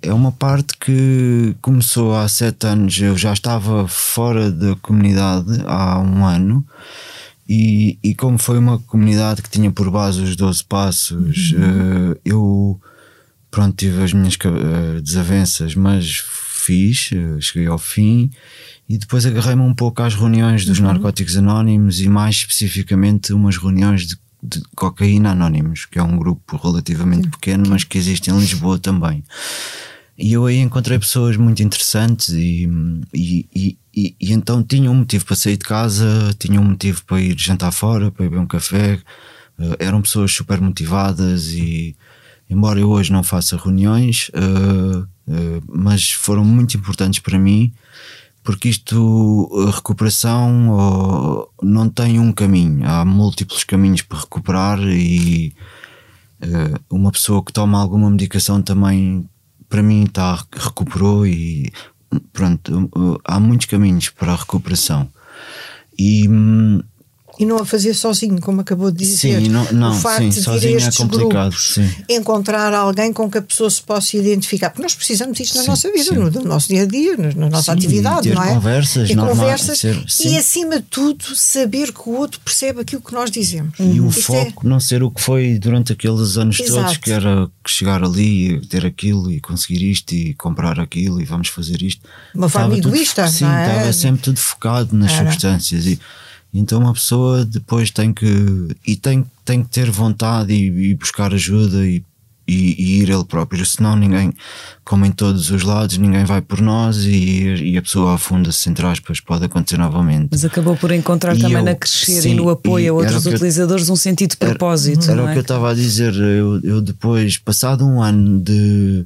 é uma parte que começou há sete anos. Eu já estava fora da comunidade há um ano. E, e como foi uma comunidade que tinha por base os 12 passos, uhum. uh, eu pronto, tive as minhas uh, desavenças, mas fiz, cheguei ao fim e depois agarrei-me um pouco às reuniões dos Uhum. Narcóticos Anónimos e mais especificamente umas reuniões de, de Cocaína Anónimos, que é um grupo relativamente pequeno, mas que existe em Lisboa também. E eu aí encontrei pessoas muito interessantes e, e, e, e, e então tinha um motivo para sair de casa, tinha um motivo para ir jantar fora, para ir beber um café. Uh, eram pessoas super motivadas e, embora eu hoje não faça reuniões, uh, uh, mas foram muito importantes para mim porque isto, a recuperação não tem um caminho, há múltiplos caminhos para recuperar e uh, uma pessoa que toma alguma medicação também, para mim, tá, recuperou e pronto, há muitos caminhos para a recuperação. E, hum, E não a fazer sozinho, como acabou de dizer. Sim, não, não, o facto sim, de sozinho é complicado. grupos, Sim. encontrar alguém com que a pessoa se possa identificar, porque nós precisamos disto na Sim, nossa vida, no, no nosso dia a dia, na, na nossa atividade, não é? conversas e normais, conversas ser- e acima de tudo saber que o outro percebe aquilo que nós dizemos. E o Isto é- foco não ser o que foi durante aqueles anos todos, Exato. que era chegar ali e ter aquilo e conseguir isto e comprar aquilo e vamos fazer isto. Uma forma Estava tudo egoísta, fo- Sim, não é? estava sempre tudo focado nas Era. substâncias. E, então uma pessoa depois tem que. E tem, tem que ter vontade e, e buscar ajuda e, e, e ir ele próprio. Senão ninguém, como em todos os lados, ninguém vai por nós e, a pessoa afunda-se, entre aspas, pode acontecer novamente. Mas acabou por encontrar E também eu- na crescer sim, e no apoio a era outros o que eu- utilizadores um sentido de propósito. Era o é? que eu estava a dizer. Eu, eu depois, passado um ano de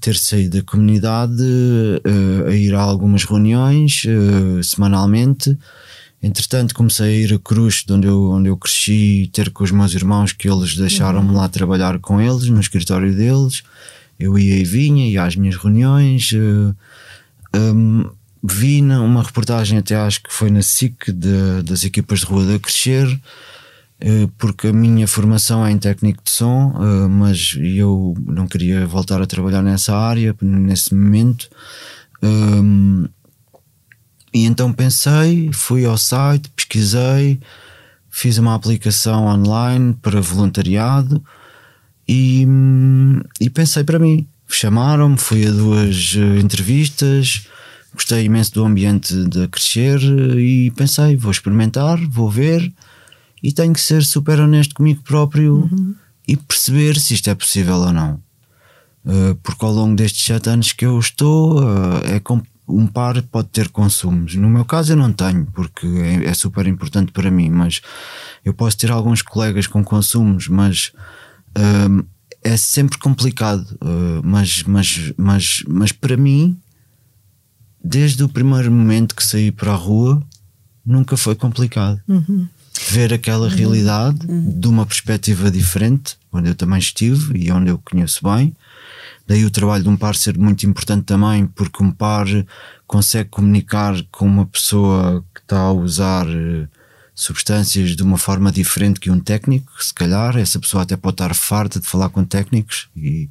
ter saído da comunidade, eh, a ir a algumas reuniões eh, semanalmente. Entretanto, comecei a ir a Cruz, de onde eu, onde eu cresci, ter com os meus irmãos, que eles deixaram-me lá trabalhar com eles, no escritório deles. Eu ia e vinha, ia às minhas reuniões. eh, um, vi uma reportagem, até acho que foi na SIC, de- das equipas de rua da Crescer, eh, porque a minha formação é em técnico de som, eh, mas eu não queria voltar a trabalhar nessa área nesse momento. Um, e então pensei, fui ao site, pesquisei, fiz uma aplicação online para voluntariado e, e pensei para mim. Chamaram-me, fui a duas eh, entrevistas, gostei imenso do ambiente de crescer eh, e pensei, vou experimentar, vou ver e tenho que ser super honesto comigo próprio e perceber se isto é possível ou não. Uh, porque ao longo destes sete anos que eu estou, uh, é com- um par pode ter consumos. No meu caso, eu não tenho, porque é, é super importante para mim. Mas eu posso ter alguns colegas com consumos, mas um, é sempre complicado. Uh, mas, mas, mas, mas para mim, desde o primeiro momento que saí para a rua, nunca foi complicado. Ver aquela realidade de uma perspectiva diferente, onde eu também estive e onde eu conheço bem. Daí o trabalho de um par ser muito importante também, porque um par consegue comunicar com uma pessoa que está a usar eh, substâncias de uma forma diferente que um técnico, se calhar. Essa pessoa até pode estar farta de falar com técnicos e.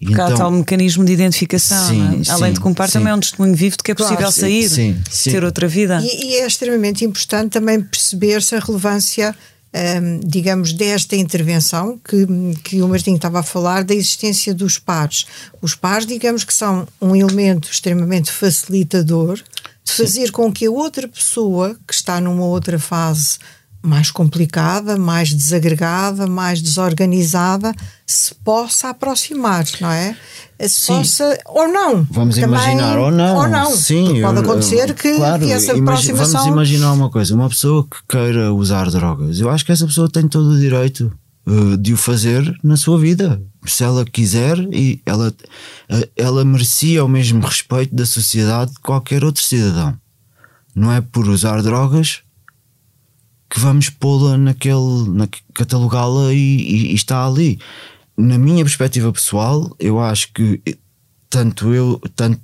e Porque há então- tal mecanismo de identificação. Sim, é? Além sim, de que um par sim. também é um testemunho vivo de que é Claro, possível sair, sim, sim. ter outra vida. E, e é extremamente importante também perceber-se a relevância, hum, digamos, desta intervenção que, que o Martinho estava a falar, da existência dos pares. Os pares, digamos que são um elemento extremamente facilitador de fazer com que a outra pessoa que está numa outra fase mais complicada, mais desagregada, mais desorganizada, se possa aproximar, não é? Se Sim. possa, ou não. Vamos Também- imaginar, ou não. Ou não. Sim, pode acontecer eu- que, claro, que essa imagi- aproximação. Vamos imaginar uma coisa: uma pessoa que queira usar drogas, eu acho que essa pessoa tem todo o direito eh, de o fazer na sua vida. Se ela quiser, e ela, eh, ela merecia o mesmo respeito da sociedade de qualquer outro cidadão. Não é por usar drogas que vamos pô-la naquele, na, catalogá-la e, e- e está ali. Na minha perspectiva pessoal, eu acho que eh, tanto eu, tanto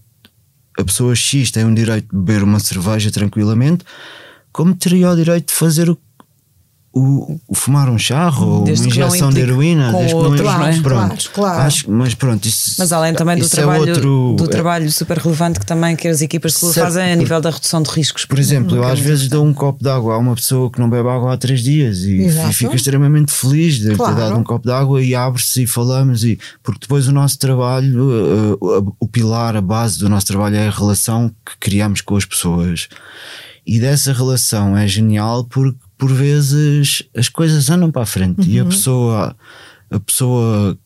a pessoa X tem o direito de beber uma cerveja tranquilamente, como teria o direito de fazer o, o, o fumar um charro ou uma injeção de implique heroína, com desde que não é? pronto, Claro, claro. Acho- mas pronto, isso, Mas além também do isso trabalho, é outro, do é- trabalho super relevante que também que as equipas de saúde fazem a nível da redução de riscos. Por exemplo, eu às vezes dou um copo de água a uma pessoa que não bebe água há três dias e, e fica extremamente feliz de Claro. ter dado um copo de água e abre-se e falamos e porque depois o nosso trabalho, uh, uh, o pilar, a base do nosso trabalho é a relação que criamos com as pessoas e dessa relação é genial porque por vezes as coisas andam para a frente e a pessoa a pessoa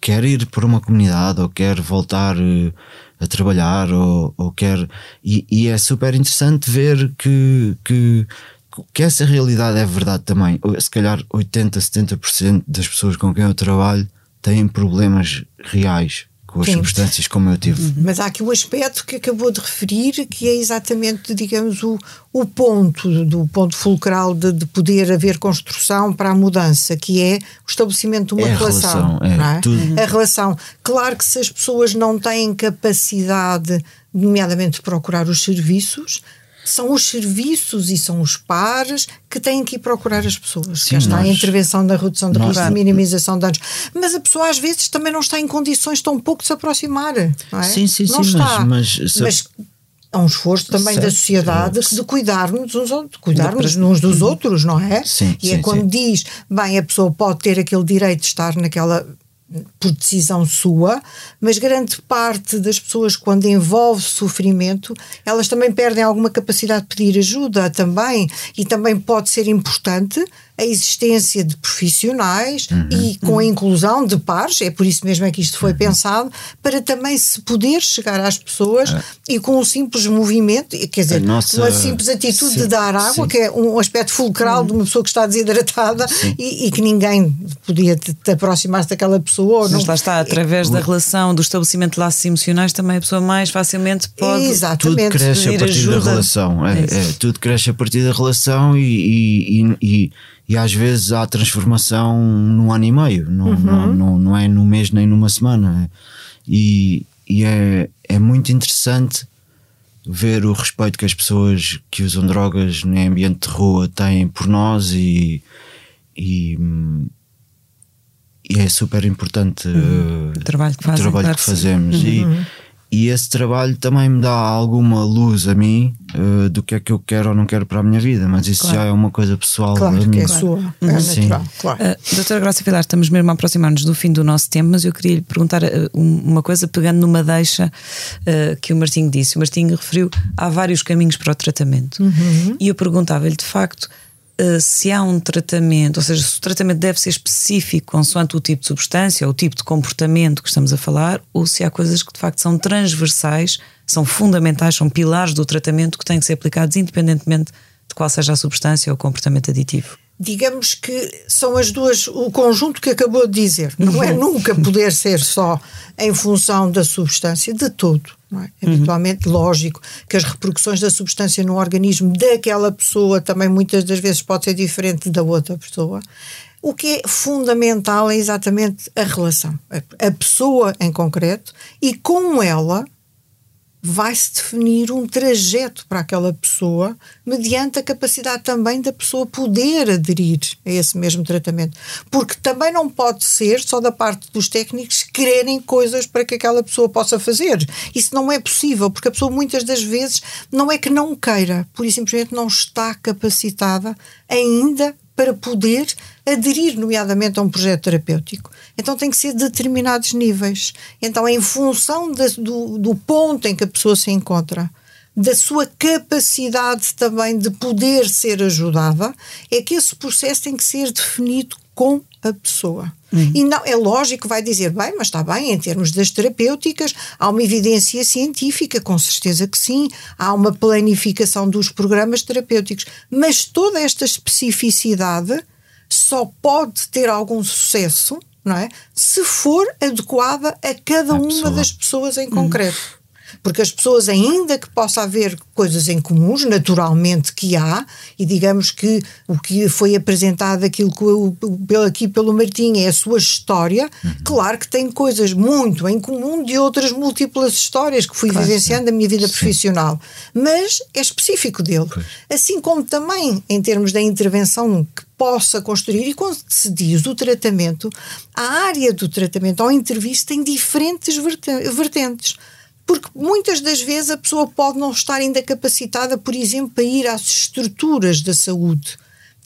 quer ir para uma comunidade ou quer voltar eh, a trabalhar ou, ou quer e, e é super interessante ver que, que, que essa realidade é verdade também. Se calhar 80, 70% das pessoas com quem eu trabalho têm problemas reais com as Sim. substâncias como eu tive. Mas há aqui um aspecto que acabou de referir que é exatamente, digamos, o, o ponto, do ponto fulcral de, de poder haver construção para a mudança, que é o estabelecimento de uma É relação. relação, é, é? tudo. A relação. Claro que se as pessoas não têm capacidade, nomeadamente de procurar os serviços, são os serviços e são os pares que têm que ir procurar as pessoas. Sim, está a nós- intervenção da redução de risco, de minimização de danos. Mas a pessoa às vezes também não está em condições tão pouco de se aproximar. Não é? Sim, sim, não sim, está. mas- mas Mas há um esforço também da Certo. sociedade de cuidarmos, uns, de cuidarmos uns dos outros, não é? Sim, e é sim, quando sim. diz, bem, a pessoa pode ter aquele direito de estar naquela por decisão sua, mas grande parte das pessoas quando envolve sofrimento, elas também perdem alguma capacidade de pedir ajuda também, e também pode ser importante a existência de profissionais Uhum. e com a inclusão de pares, é por isso mesmo é que isto Uhum. foi pensado, para também se poder chegar às pessoas e com um simples movimento, quer dizer, É. A nossa- uma simples atitude de Sim, dar água, sim. Que é um aspecto fulcral de uma pessoa que está desidratada e, e que ninguém podia te, te aproximar-se daquela pessoa. ou Mas não- lá está, através da relação, do estabelecimento de laços emocionais, também a pessoa mais facilmente pode. tudo Exatamente. cresce a partir ajuda. da relação. É, É é, tudo cresce a partir da relação e, e, e, e- às vezes há transformação num ano e meio, não, Uhum. não, não, não é num mês nem numa semana. E, e é, é muito interessante ver o respeito que as pessoas que usam drogas no ambiente de rua têm por nós e, e, e é super importante uh, O trabalho que o fazem, trabalho claro que fazemos e, e esse trabalho também me dá alguma luz a mim uh, do que é que eu quero ou não quero para a minha vida, mas isso já é uma coisa pessoal Claro da que minha. é sua, é Sim. natural, claro. Uh, doutora Graça Vilar, estamos mesmo a aproximar-nos do fim do nosso tempo, mas eu queria lhe perguntar uh, um- uma coisa, pegando numa deixa uh, que o Martinho disse. O Martinho referiu há vários caminhos para o tratamento. E eu perguntava-lhe, de facto, uh, se há um tratamento, ou seja, se o tratamento deve ser específico consoante o tipo de substância ou o tipo de comportamento que estamos a falar, ou se há coisas que de facto são transversais, são fundamentais, são pilares do tratamento que têm que ser aplicados independentemente de qual seja a substância ou o comportamento aditivo. digamos que são as duas, o conjunto que acabou de dizer. Não é nunca poder ser só em função da substância, de todo. É? Habitualmente, lógico que as repercussões da substância no organismo daquela pessoa também muitas das vezes pode ser diferente da outra pessoa. O que é fundamental é exatamente a relação. A pessoa em concreto e com ela vai-se definir um trajeto para aquela pessoa, mediante a capacidade também da pessoa poder aderir a esse mesmo tratamento. Porque também não pode ser só da parte dos técnicos quererem coisas para que aquela pessoa possa fazer. Isso não é possível, porque a pessoa muitas das vezes não é que não queira, por simplesmente não está capacitada ainda para poder aderir, nomeadamente, a um projeto terapêutico. Então tem que ser determinados níveis. Então, em função do, do ponto em que a pessoa se encontra, da sua capacidade também de poder ser ajudada, é que esse processo tem que ser definido com a pessoa. E não é lógico que vai dizer, bem, mas está bem, em termos das terapêuticas, há uma evidência científica, com certeza que sim, há uma planificação dos programas terapêuticos, mas toda esta especificidade só pode ter algum sucesso, não é? Se for adequada a cada uma pessoa. das pessoas em concreto. Porque as pessoas, ainda que possa haver coisas em comuns, naturalmente que há, e digamos que o que foi apresentado, aquilo que eu, aqui pelo Martim, é a sua história, uhum. claro que tem coisas muito em comum de outras múltiplas histórias que fui claro, vivenciando na minha vida sim. profissional. Mas é específico dele. Pois. Assim como também em termos da intervenção que possa construir. E quando se diz o tratamento, a área do tratamento ao intervir tem diferentes vertentes. Porque muitas das vezes a pessoa pode não estar ainda capacitada, por exemplo, para ir às estruturas da saúde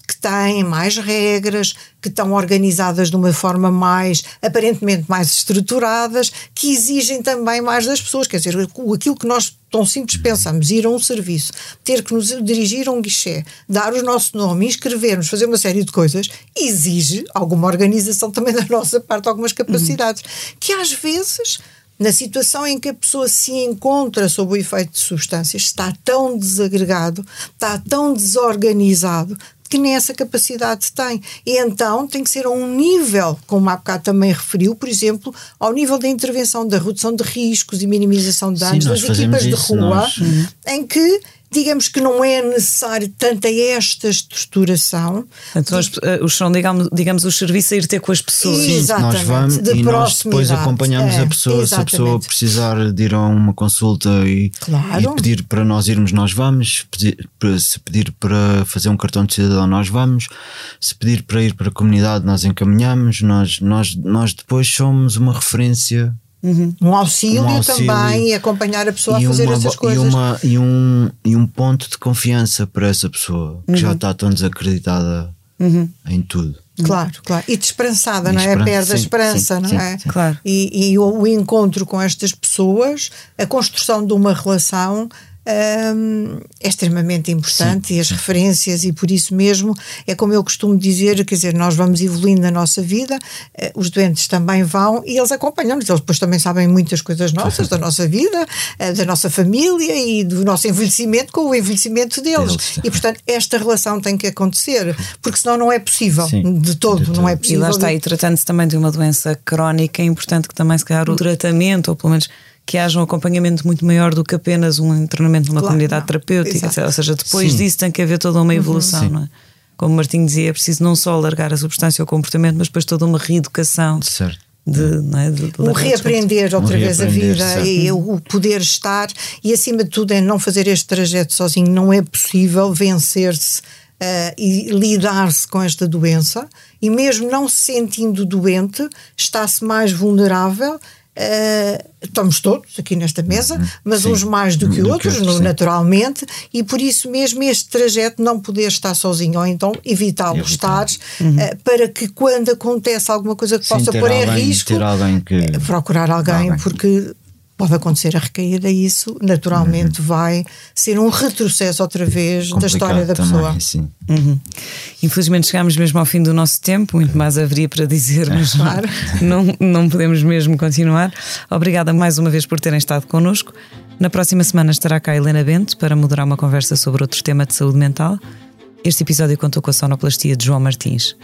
que têm mais regras, que estão organizadas de uma forma mais, aparentemente mais estruturadas, que exigem também mais das pessoas. Quer dizer, aquilo que nós tão simples pensamos, ir a um serviço, ter que nos dirigir a um guichê, dar o nosso nome, inscrever-nos, fazer uma série de coisas, exige alguma organização também da nossa parte, algumas capacidades, uhum. que às vezes na situação em que a pessoa se encontra sob o efeito de substâncias, está tão desagregado, está tão desorganizado, que nem essa capacidade tem. E então tem que ser a um nível, como há bocado também referiu, por exemplo, ao nível da intervenção, da redução de riscos e minimização de danos Sim, das equipas de rua, nós... em que digamos que não é necessário tanta esta estruturação. Então, os, eh, os são, digamos, digamos, os serviços a ir ter com as pessoas. Sim, Exatamente, nós vamos de e nós depois acompanhamos é, a pessoa. Se a pessoa precisar de ir a uma consulta e, claro. e, pedir para nós irmos, nós vamos. Pedir, se pedir para fazer um cartão de cidadão, nós vamos. Se pedir para ir para a comunidade, nós encaminhamos. Nós, nós, nós depois somos uma referência Uhum. Um, auxílio um, auxílio também e acompanhar a pessoa a fazer uma, essas coisas. E, uma, e, um, e um ponto de confiança para essa pessoa que uhum. já está tão desacreditada uhum. em tudo. Claro, claro. E desesperançada, e não é? Perde a esperança, sim, não é? Sim, claro. E, e o, o encontro com estas pessoas, a construção de uma relação um, é extremamente importante Sim. e as referências e por isso mesmo é como eu costumo dizer, quer dizer, nós vamos evoluindo na nossa vida, uh, os doentes também vão e eles acompanham-nos, eles depois também sabem muitas coisas nossas, da nossa vida, uh, da nossa família e do nosso envelhecimento com o envelhecimento deles. E portanto esta relação tem que acontecer, porque senão não é possível Sim, de, todo, de todo, não é possível. E lá está, e tratando-se também de uma doença crónica, é importante que também se calhar o tratamento, ou pelo menos que haja um acompanhamento muito maior do que apenas um treinamento numa claro, comunidade não. terapêutica. Exato. Ou seja, depois Sim. disso tem que haver toda uma uhum. evolução, uhum. não é? Como o Martinho dizia, é preciso não só alargar a substância ou o comportamento, mas depois toda uma reeducação. Certo. De, é? de, de o reaprender outra um vez reaprender, a vida certo. e o poder estar e acima de tudo é não fazer este trajeto sozinho não é possível vencer-se uh, e lidar-se com esta doença e mesmo não se sentindo doente está-se mais vulnerável Uh, estamos todos aqui nesta mesa, uhum. mas sim, uns mais do que do outros, que outros, naturalmente, e por isso mesmo este trajeto não poder estar sozinho, ou então evitá-lo estar, uhum. uh, para que quando acontece alguma coisa que sim, possa pôr em risco, que... Eh, procurar alguém, alguém, porque pode acontecer a recaída e isso naturalmente uhum. vai ser um retrocesso outra vez Complicado da história da também, pessoa. Sim. Uhum. Infelizmente chegámos mesmo ao fim do nosso tempo, muito mais haveria para dizer, mas claro. não, não podemos mesmo continuar. Obrigada mais uma vez por terem estado connosco. Na próxima semana estará cá a Helena Bento para moderar uma conversa sobre outro tema de saúde mental. Este episódio contou com a sonoplastia de João Martins.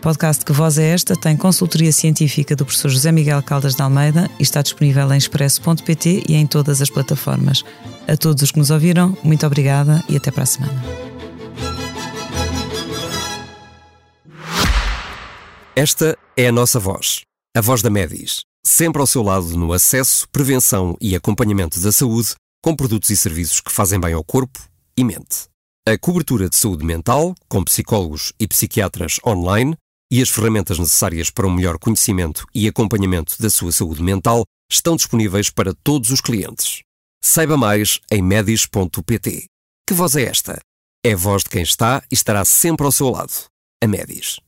Podcast Que Voz é Esta tem consultoria científica do professor José Miguel Caldas de Almeida e está disponível em expresso.pt e em todas as plataformas. A todos os que nos ouviram, muito obrigada e até para a semana. Esta é a nossa voz, a voz da Medis, sempre ao seu lado no acesso, prevenção e acompanhamento da saúde, com produtos e serviços que fazem bem ao corpo e mente. A cobertura de saúde mental, com psicólogos e psiquiatras online, e as ferramentas necessárias para um melhor conhecimento e acompanhamento da sua saúde mental estão disponíveis para todos os clientes. Saiba mais em medis.pt. Que voz é esta? É a voz de quem está e estará sempre ao seu lado. A Medis.